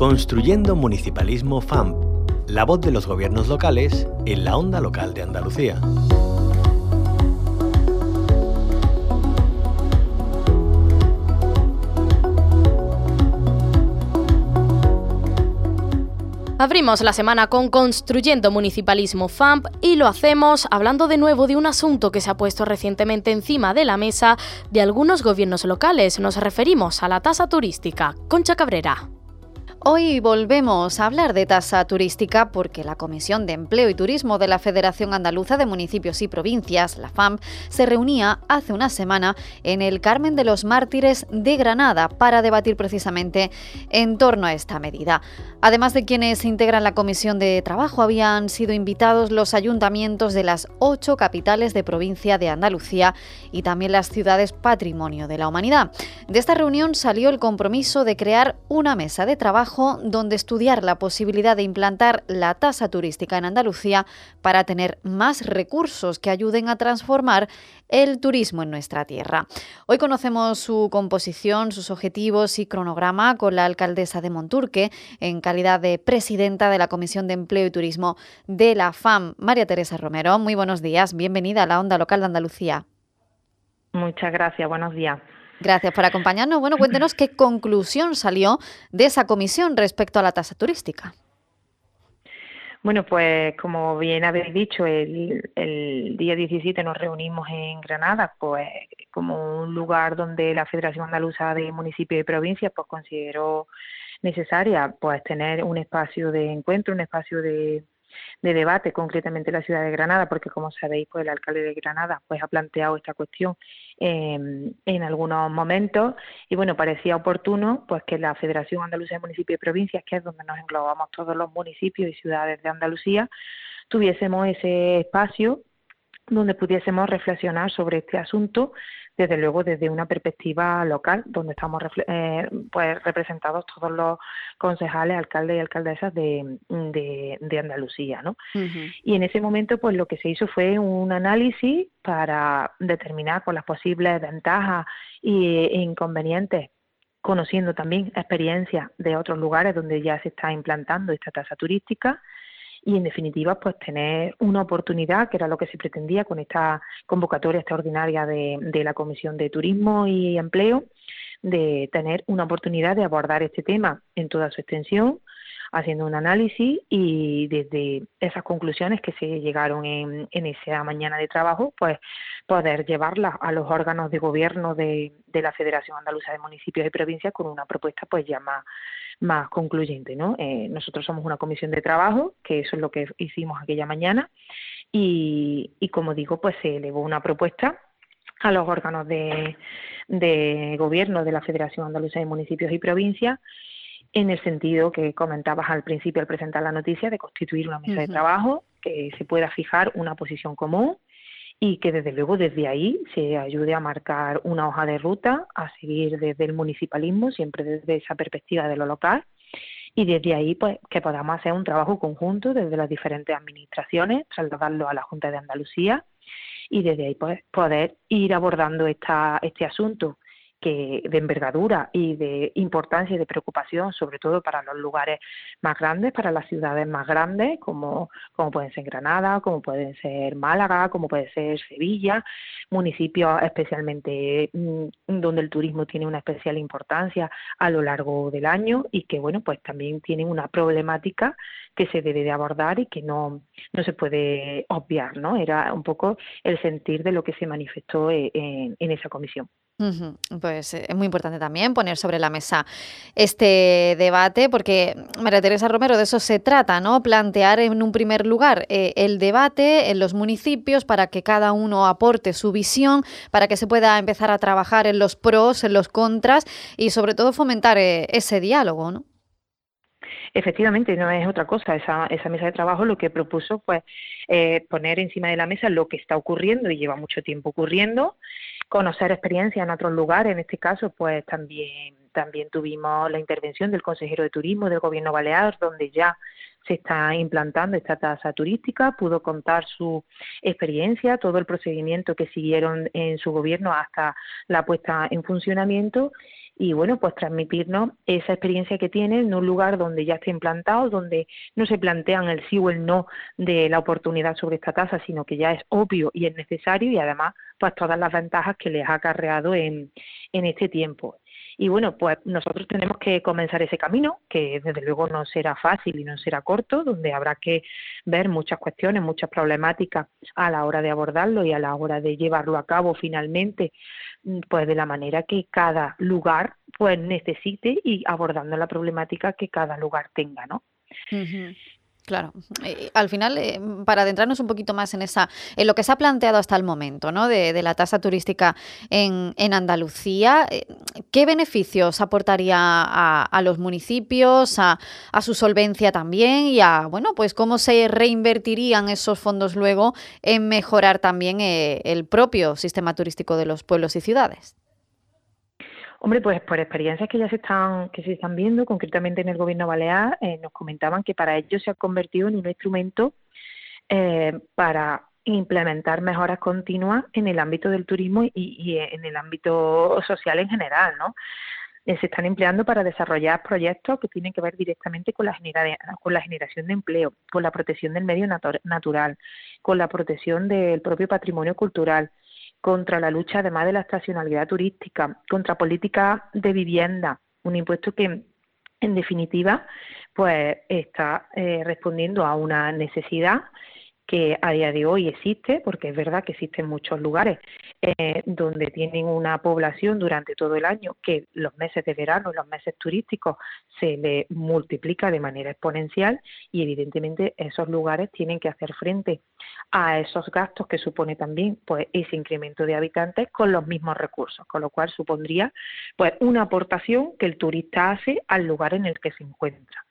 Construyendo Municipalismo FAMP, la voz de los gobiernos locales en la onda local de Andalucía. Abrimos la semana con Construyendo Municipalismo FAMP y lo hacemos hablando de nuevo de un asunto que se ha puesto recientemente encima de la mesa de algunos gobiernos locales. Nos referimos a la tasa turística. Concha Cabrera. Hoy volvemos a hablar de tasa turística porque la Comisión de Empleo y Turismo de la Federación Andaluza de Municipios y Provincias, la FAM, se reunía hace una semana en el Carmen de los Mártires de Granada para debatir precisamente en torno a esta medida. Además de quienes integran la Comisión de Trabajo, habían sido invitados los ayuntamientos de las ocho capitales de provincia de Andalucía y también las ciudades patrimonio de la humanidad. De esta reunión salió el compromiso de crear una mesa de trabajo donde estudiar la posibilidad de implantar la tasa turística en Andalucía para tener más recursos que ayuden a transformar el turismo en nuestra tierra. Hoy conocemos su composición, sus objetivos y cronograma con la alcaldesa de Monturque en calidad de presidenta de la Comisión de Empleo y Turismo de la FAM, María Teresa Romero. Muy buenos días, bienvenida a la Onda Local de Andalucía. Muchas gracias, buenos días. Gracias por acompañarnos. Bueno, cuéntenos qué conclusión salió de esa comisión respecto a la tasa turística. Bueno, pues como bien habéis dicho, el, el, día 17 nos reunimos en Granada, pues como un lugar donde la Federación Andaluza de Municipios y Provincias pues consideró necesaria pues tener un espacio de encuentro, un espacio de, de debate, concretamente en la ciudad de Granada, porque como sabéis, pues el alcalde de Granada pues ha planteado esta cuestión eh, en algunos momentos. Y bueno, parecía oportuno pues que la Federación Andalucía de Municipios y Provincias, que es donde nos englobamos todos los municipios y ciudades de Andalucía, tuviésemos ese espacio donde pudiésemos reflexionar sobre este asunto desde luego desde una perspectiva local, donde estamos eh, pues representados todos los concejales, alcaldes y alcaldesas de, de, Andalucía, ¿no? Y en ese momento, pues lo que se hizo fue un análisis para determinar con las posibles ventajas e inconvenientes conociendo también experiencias de otros lugares donde ya se está implantando esta tasa turística y en definitiva pues tener una oportunidad que era lo que se pretendía con esta convocatoria extraordinaria de, de la Comisión de Turismo y Empleo de tener una oportunidad de abordar este tema en toda su extensión, haciendo un análisis y desde esas conclusiones que se llegaron en, en esa mañana de trabajo, pues poder llevarlas a los órganos de gobierno de, la Federación Andaluza de Municipios y Provincias con una propuesta pues ya más, más concluyente. ¿no? Eh, nosotros somos una comisión de trabajo, que eso es lo que hicimos aquella mañana, y, y como digo, pues se elevó una propuesta a los órganos de, de gobierno de la Federación Andaluza de Municipios y Provincias en el sentido que comentabas al principio al presentar la noticia de constituir una mesa de trabajo que se pueda fijar una posición común y que desde luego desde ahí se ayude a marcar una hoja de ruta a seguir desde el municipalismo, siempre desde esa perspectiva de lo local y desde ahí pues que podamos hacer un trabajo conjunto desde las diferentes administraciones, trasladarlo a la Junta de Andalucía y desde ahí pues poder ir abordando esta, este asunto que de envergadura y de importancia y de preocupación, sobre todo para los lugares más grandes, para las ciudades más grandes, como, pueden ser Granada, como pueden ser Málaga, como puede ser Sevilla, municipios especialmente mm, donde el turismo tiene una especial importancia a lo largo del año y que, bueno, pues también tienen una problemática que se debe de abordar y que no, no se puede obviar, ¿no? Era un poco el sentir de lo que se manifestó eh, en esa comisión. Pues eh, es muy importante también poner sobre la mesa este debate, porque María Teresa Romero, de eso se trata, ¿no? Plantear en un primer lugar eh, el debate en los municipios para que cada uno aporte su visión, para que se pueda empezar a trabajar en los pros, en los contras y sobre todo fomentar ese diálogo, ¿no? Efectivamente, no es otra cosa. Esa, esa mesa de trabajo lo que propuso fue eh, poner encima de la mesa lo que está ocurriendo y lleva mucho tiempo ocurriendo, conocer experiencia en otros lugares. En este caso, pues también también tuvimos la intervención del consejero de turismo del gobierno balear, donde ya se está implantando esta tasa turística, pudo contar su experiencia, todo el procedimiento que siguieron en su gobierno hasta la puesta en funcionamiento y bueno, pues transmitirnos esa experiencia que tiene en un lugar donde ya está implantado, donde no se plantean el sí o el no de la oportunidad sobre esta tasa, sino que ya es obvio y es necesario y además pues todas las ventajas que les ha acarreado en, en este tiempo. Y bueno, pues nosotros tenemos que comenzar ese camino, que desde luego no será fácil y no será corto, donde habrá que ver muchas cuestiones, muchas problemáticas a la hora de abordarlo y a la hora de llevarlo a cabo finalmente, mm, pues de la manera que cada lugar pues necesite y abordando la problemática que cada lugar tenga, ¿no? Claro, eh, al final, eh, para adentrarnos un poquito más en esa, en lo que se ha planteado hasta el momento, ¿no? De, la tasa turística en, Andalucía, eh, ¿qué beneficios aportaría a, los municipios, a, su solvencia también y a, bueno, pues cómo se reinvertirían esos fondos luego en mejorar también el propio sistema turístico de los pueblos y ciudades? Hombre, pues por experiencias que ya se están, que se están viendo, concretamente en el gobierno balear, eh, nos comentaban que para ellos se ha convertido en un instrumento eh, para implementar mejoras continuas en el ámbito del turismo y, en el ámbito social en general, ¿no? Eh, se están empleando para desarrollar proyectos que tienen que ver directamente con la, con la generación de empleo, con la protección del medio natural, con la protección del propio patrimonio cultural, contra la lucha además de la estacionalidad turística, contra políticas de vivienda, un impuesto que en definitiva pues está eh, respondiendo a una necesidad que a día de hoy existe, porque es verdad que existen muchos lugares eh, donde tienen una población durante todo el año que los meses de verano, los meses turísticos, se le multiplica de manera exponencial y evidentemente esos lugares tienen que hacer frente a esos gastos que supone también pues ese incremento de habitantes con los mismos recursos, con lo cual supondría pues una aportación que el turista hace al lugar en el que se encuentra.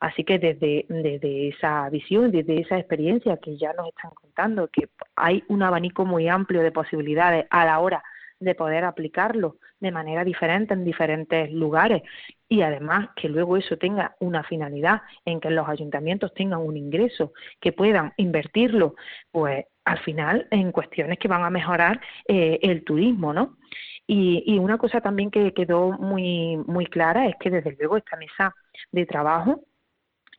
Así que desde, desde esa visión, desde esa experiencia que ya nos están contando, que hay un abanico muy amplio de posibilidades a la hora de poder aplicarlo de manera diferente en diferentes lugares y además que luego eso tenga una finalidad en que los ayuntamientos tengan un ingreso, que puedan invertirlo, pues al final en cuestiones que van a mejorar eh, el turismo, ¿no? Y, y, una cosa también que quedó muy muy clara es que desde luego esta mesa de trabajo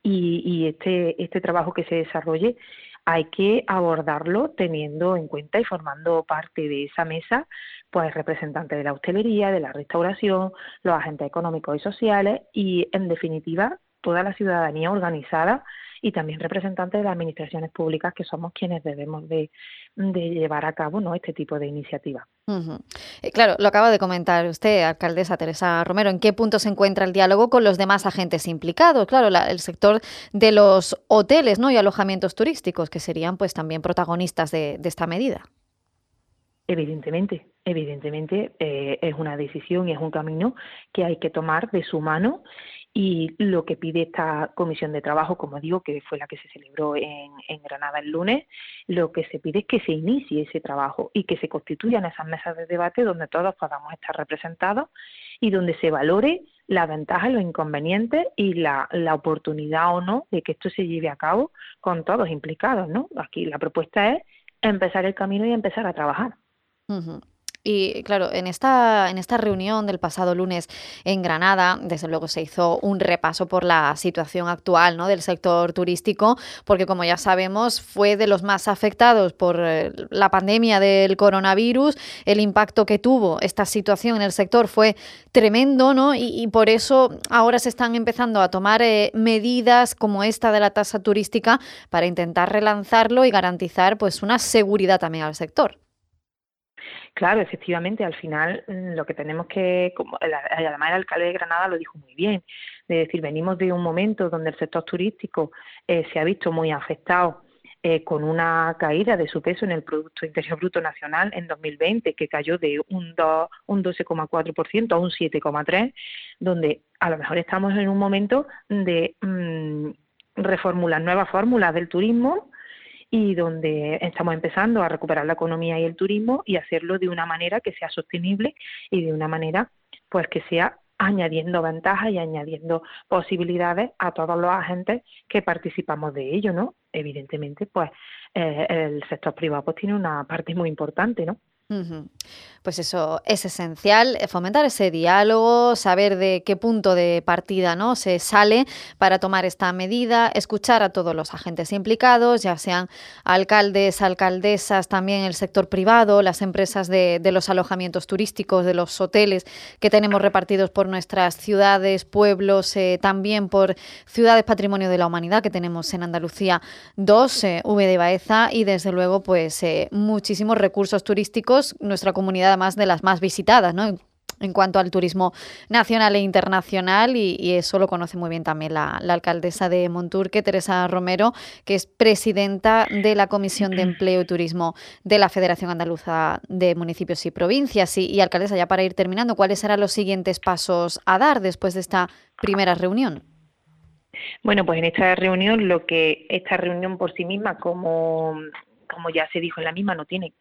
y, este, este trabajo que se desarrolle hay que abordarlo teniendo en cuenta y formando parte de esa mesa pues representantes de la hostelería, de la restauración, los agentes económicos y sociales y en definitiva toda la ciudadanía organizada y también representantes de las administraciones públicas que somos quienes debemos de, llevar a cabo ¿no? este tipo de iniciativas. Eh, claro, lo acaba de comentar usted, alcaldesa Teresa Romero, ¿en qué punto se encuentra el diálogo con los demás agentes implicados? Claro, el sector de los hoteles ¿no? y alojamientos turísticos, que serían pues también protagonistas de, esta medida. Evidentemente, evidentemente eh, es una decisión y es un camino que hay que tomar de su mano y lo que pide esta comisión de trabajo, como digo, que fue la que se celebró en, Granada el lunes, lo que se pide es que se inicie ese trabajo y que se constituyan esas mesas de debate donde todos podamos estar representados y donde se valore la ventaja, los inconvenientes y la, oportunidad o no de que esto se lleve a cabo con todos implicados, ¿no? Aquí la propuesta es empezar el camino y empezar a trabajar. Y claro, en esta, en esta reunión del pasado lunes en Granada, desde luego se hizo un repaso por la situación actual ¿no? del sector turístico, porque como ya sabemos, fue de los más afectados por eh, la pandemia del coronavirus. El impacto que tuvo esta situación en el sector fue tremendo, ¿no? Y, por eso ahora se están empezando a tomar eh, medidas como esta de la tasa turística para intentar relanzarlo y garantizar pues una seguridad también al sector. Claro, efectivamente, al final mm, lo que tenemos que, como además el alcalde de Granada lo dijo muy bien, de decir, venimos de un momento donde el sector turístico eh, se ha visto muy afectado eh, con una caída de su peso en el Producto Interior Bruto Nacional en 2020, que cayó de un, un 12,4% a un 7,3%, donde a lo mejor estamos en un momento de mm, reformular nuevas fórmulas del turismo y donde estamos empezando a recuperar la economía y el turismo y hacerlo de una manera que sea sostenible y de una manera pues que sea añadiendo ventajas y añadiendo posibilidades a todos los agentes que participamos de ello, ¿no? Evidentemente, pues eh, el sector privado pues tiene una parte muy importante, ¿no? Pues eso es esencial, eh, fomentar ese diálogo, saber de qué punto de partida ¿no? se sale para tomar esta medida, escuchar a todos los agentes implicados, ya sean alcaldes, alcaldesas, también el sector privado, las empresas de, los alojamientos turísticos, de los hoteles que tenemos repartidos por nuestras ciudades, pueblos, eh, también por ciudades patrimonio de la humanidad que tenemos en Andalucía dos, eh, V de Baeza y desde luego pues muchísimos recursos turísticos nuestra comunidad además de las más visitadas, ¿no? en cuanto al turismo nacional e internacional y, eso lo conoce muy bien también la, alcaldesa de Monturque, Teresa Romero, que es presidenta de la Comisión de Empleo y Turismo de la Federación Andaluza de Municipios y Provincias. Y, y alcaldesa, ya para ir terminando, ¿cuáles serán los siguientes pasos a dar después de esta primera reunión? Bueno, pues en esta reunión, lo que esta reunión por sí misma, como, como ya se dijo en la misma, no tiene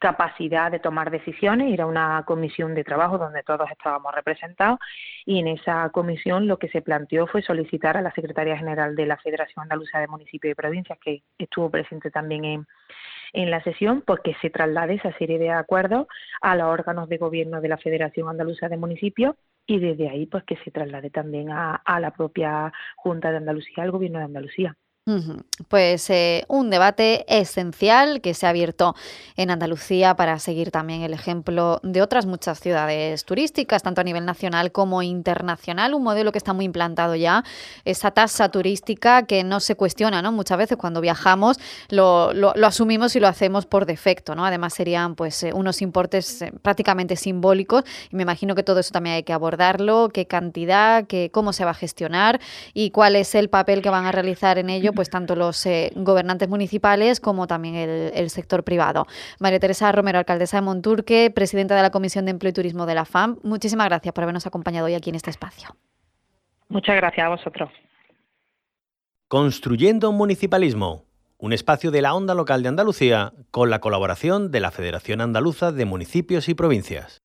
capacidad de tomar decisiones, ir a una comisión de trabajo donde todos estábamos representados y en esa comisión lo que se planteó fue solicitar a la Secretaría General de la Federación Andaluza de Municipios y Provincias, que estuvo presente también en, en la sesión, pues que se traslade esa serie de acuerdos a los órganos de gobierno de la Federación Andaluza de Municipios y desde ahí pues que se traslade también a la propia Junta de Andalucía, al Gobierno de Andalucía. Pues eh, un debate esencial que se ha abierto en Andalucía para seguir también el ejemplo de otras muchas ciudades turísticas, tanto a nivel nacional como internacional. Un modelo que está muy implantado ya, esa tasa turística que no se cuestiona, ¿no? Muchas veces cuando viajamos lo, asumimos y lo hacemos por defecto, ¿no? Además serían pues eh, unos importes eh, prácticamente simbólicos y me imagino que todo eso también hay que abordarlo, qué cantidad, qué, cómo se va a gestionar y cuál es el papel que van a realizar en ello tanto los eh, gobernantes municipales como también el, sector privado. María Teresa Romero, alcaldesa de Monturque, presidenta de la Comisión de Empleo y Turismo de la FAM, muchísimas gracias por habernos acompañado hoy aquí en este espacio. Muchas gracias a vosotros. Construyendo un municipalismo, un espacio de la onda local de Andalucía con la colaboración de la Federación Andaluza de Municipios y Provincias.